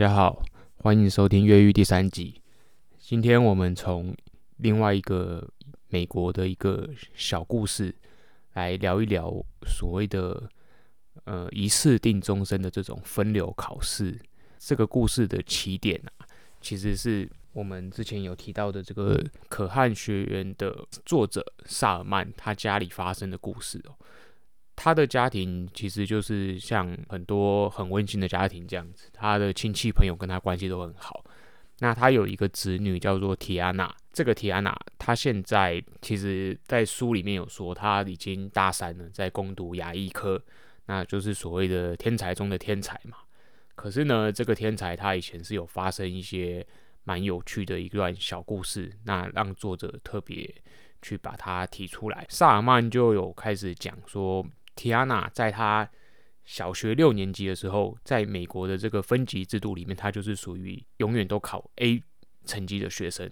大家好，欢迎收听《越狱》第三集。今天我们从另外一个美国的一个小故事来聊一聊所谓的呃一次定终身的这种分流考试。这个故事的起点啊，其实是我们之前有提到的这个可汗学员的作者萨尔曼他家里发生的故事哦。他的家庭其实就是像很多很温馨的家庭这样子，他的亲戚朋友跟他关系都很好。那他有一个子女叫做提安娜，这个提安娜她现在其实，在书里面有说，她已经大三了，在攻读牙医科，那就是所谓的天才中的天才嘛。可是呢，这个天才他以前是有发生一些蛮有趣的一段小故事，那让作者特别去把它提出来。萨尔曼就有开始讲说。提亚娜在她小学六年级的时候，在美国的这个分级制度里面，她就是属于永远都考 A 成绩的学生。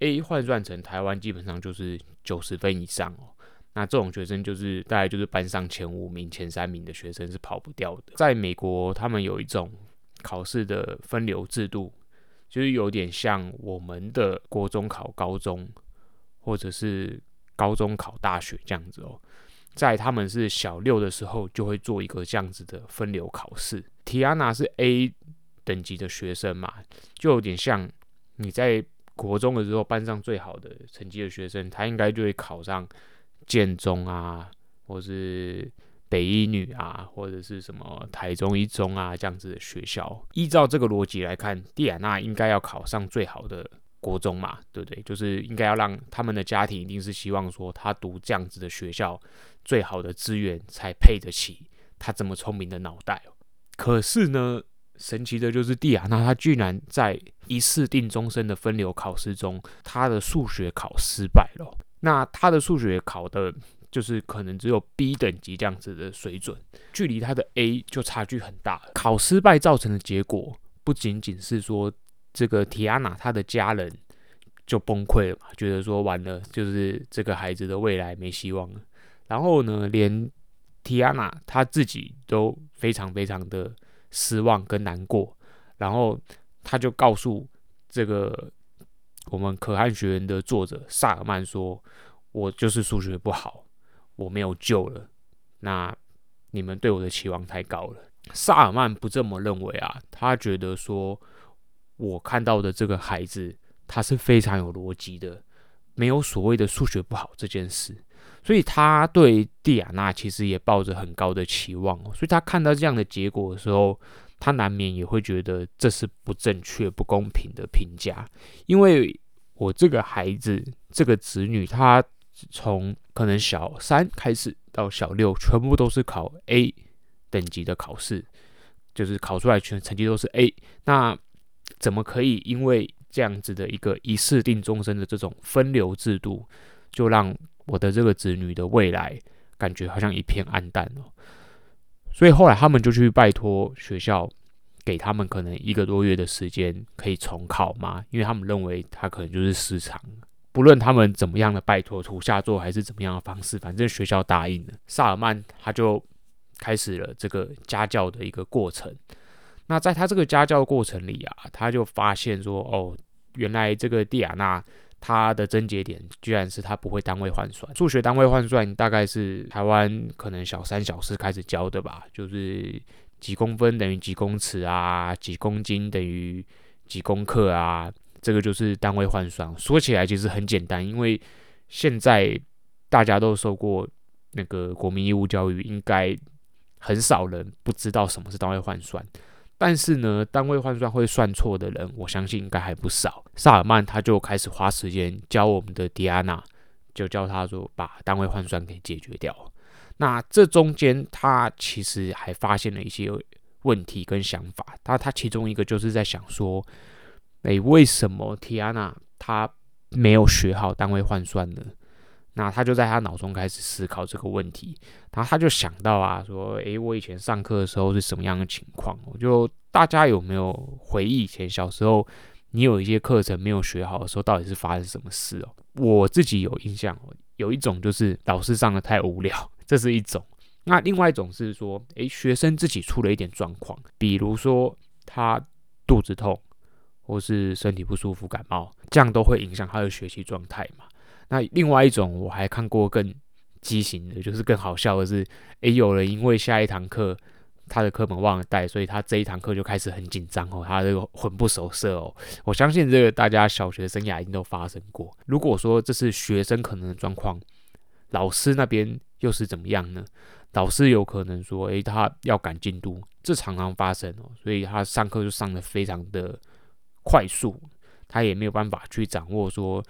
A 换算成台湾，基本上就是九十分以上哦。那这种学生就是大概就是班上前五名、前三名的学生是跑不掉的。在美国，他们有一种考试的分流制度，就是有点像我们的国中考高中，或者是高中考大学这样子哦。在他们是小六的时候，就会做一个这样子的分流考试。提亚娜是 A 等级的学生嘛，就有点像你在国中的时候班上最好的成绩的学生，他应该就会考上建中啊，或是北一女啊，或者是什么台中一中啊这样子的学校。依照这个逻辑来看，蒂亚娜应该要考上最好的。国中嘛，对不对？就是应该要让他们的家庭一定是希望说他读这样子的学校，最好的资源才配得起他这么聪明的脑袋。可是呢，神奇的就是蒂亚娜，她居然在一次定终身的分流考试中，她的数学考失败了。那她的数学考的，就是可能只有 B 等级这样子的水准，距离她的 A 就差距很大。考失败造成的结果，不仅仅是说。这个提安娜她的家人就崩溃了嘛，觉得说完了，就是这个孩子的未来没希望了。然后呢，连提安娜她自己都非常非常的失望跟难过。然后他就告诉这个我们可汗学院的作者萨尔曼说：“我就是数学不好，我没有救了。那你们对我的期望太高了。”萨尔曼不这么认为啊，他觉得说。我看到的这个孩子，他是非常有逻辑的，没有所谓的数学不好这件事，所以他对蒂亚娜其实也抱着很高的期望。所以他看到这样的结果的时候，他难免也会觉得这是不正确、不公平的评价。因为我这个孩子，这个子女，他从可能小三开始到小六，全部都是考 A 等级的考试，就是考出来全成绩都是 A，那。怎么可以因为这样子的一个一试定终身的这种分流制度，就让我的这个子女的未来感觉好像一片暗淡哦？所以后来他们就去拜托学校，给他们可能一个多月的时间可以重考嘛，因为他们认为他可能就是失常。不论他们怎么样的拜托，土下作还是怎么样的方式，反正学校答应了。萨尔曼他就开始了这个家教的一个过程。那在他这个家教过程里啊，他就发现说，哦，原来这个蒂亚娜她的症结点居然是她不会单位换算。数学单位换算大概是台湾可能小三小四开始教的吧，就是几公分等于几公尺啊，几公斤等于几公克啊，这个就是单位换算。说起来其实很简单，因为现在大家都受过那个国民义务教育，应该很少人不知道什么是单位换算。但是呢，单位换算会算错的人，我相信应该还不少。萨尔曼他就开始花时间教我们的迪安娜，就教他说把单位换算给解决掉。那这中间他其实还发现了一些问题跟想法。他他其中一个就是在想说，诶，为什么迪安娜她没有学好单位换算呢？那他就在他脑中开始思考这个问题，然后他就想到啊，说，诶，我以前上课的时候是什么样的情况？我就大家有没有回忆以前小时候，你有一些课程没有学好的时候，到底是发生什么事哦？我自己有印象，有一种就是老师上的太无聊，这是一种；那另外一种是说，诶，学生自己出了一点状况，比如说他肚子痛，或是身体不舒服、感冒，这样都会影响他的学习状态嘛。那另外一种我还看过更畸形的，就是更好笑的是，诶，有人因为下一堂课他的课本忘了带，所以他这一堂课就开始很紧张哦，他这个魂不守舍哦。我相信这个大家小学生涯一定都发生过。如果说这是学生可能的状况，老师那边又是怎么样呢？老师有可能说，诶，他要赶进度，这常常发生哦，所以他上课就上得非常的快速，他也没有办法去掌握说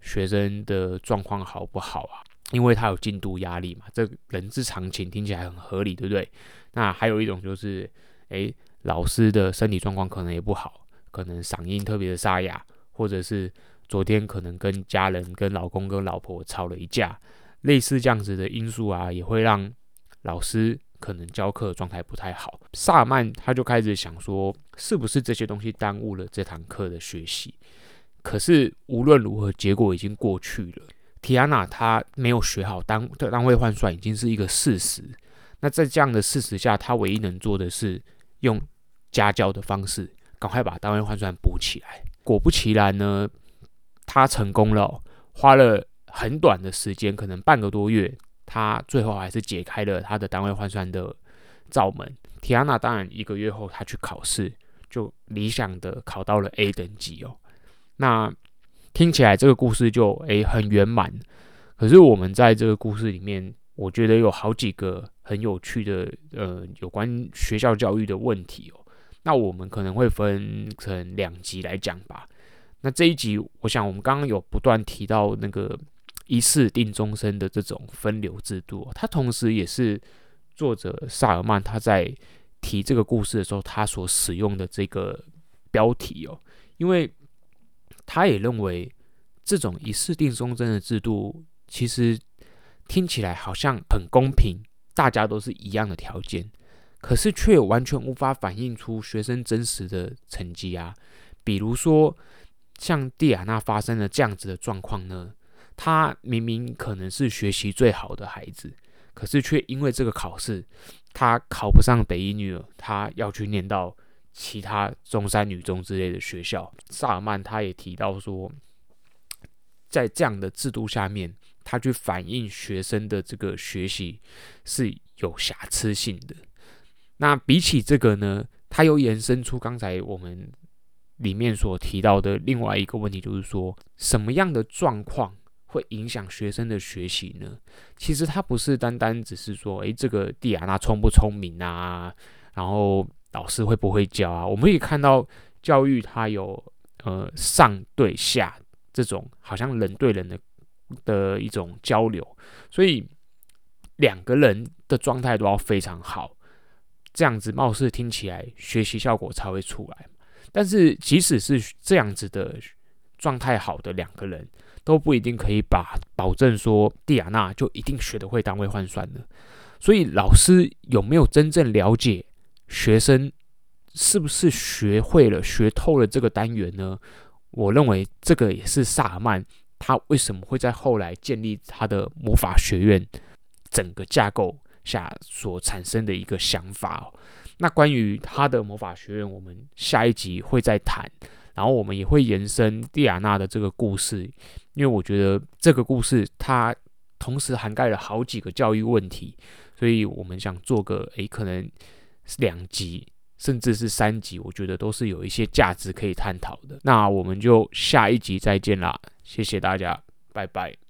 学生的状况好不好啊，因为他有进度压力嘛，这人之常情，听起来很合理，对不对？那还有一种就是，诶，老师的身体状况可能也不好，可能嗓音特别的沙哑，或者是昨天可能跟家人、跟老公、跟老婆吵了一架，类似这样子的因素啊，也会让。老师可能教课状态不太好，萨曼他就开始想说，是不是这些东西耽误了这堂课的学习？可是无论如何，结果已经过去了。提亚娜她没有学好单单位换算已经是一个事实。那在这样的事实下，她唯一能做的是用家教的方式，赶快把单位换算补起来。果不其然呢，她成功了，花了很短的时间，可能半个多月。她最后还是解开了她的单位换算的罩门。提安娜当然一个月后，她去考试，就理想的考到了 A 等级哦。那听起来这个故事就诶很圆满。可是我们在这个故事里面，我觉得有好几个很有趣的呃有关学校教育的问题哦。那我们可能会分成两集来讲吧。那这一集，我想我们刚刚有不断提到那个。一次定终身的这种分流制度，它同时也是作者萨尔曼他在提这个故事的时候，他所使用的这个标题哦，因为他也认为这种一试定终身的制度，其实听起来好像很公平，大家都是一样的条件，可是却完全无法反映出学生真实的成绩啊。比如说，像蒂亚娜发生了这样子的状况呢？他明明可能是学习最好的孩子，可是却因为这个考试，他考不上北一女了，他要去念到其他中山女中之类的学校。萨尔曼他也提到说，在这样的制度下面，他去反映学生的这个学习是有瑕疵性的。那比起这个呢，他又延伸出刚才我们里面所提到的另外一个问题，就是说什么样的状况会影响学生的学习呢？其实它不是单单只是说，诶，这个蒂亚娜聪不聪明啊？然后老师会不会教啊？我们可以看到教育它有呃上对下这种好像人对人的的一种交流，所以两个人的状态都要非常好，这样子貌似听起来学习效果才会出来。但是即使是这样子的状态好的两个人。都不一定可以把保证说蒂亚娜就一定学得会单位换算的，所以老师有没有真正了解学生是不是学会了、学透了这个单元呢？我认为这个也是萨尔曼他为什么会在后来建立他的魔法学院整个架构下所产生的一个想法。那关于他的魔法学院，我们下一集会再谈。然后我们也会延伸蒂亚娜的这个故事，因为我觉得这个故事它同时涵盖了好几个教育问题，所以我们想做个诶，可能两集甚至是三集，我觉得都是有一些价值可以探讨的。那我们就下一集再见啦，谢谢大家，拜拜。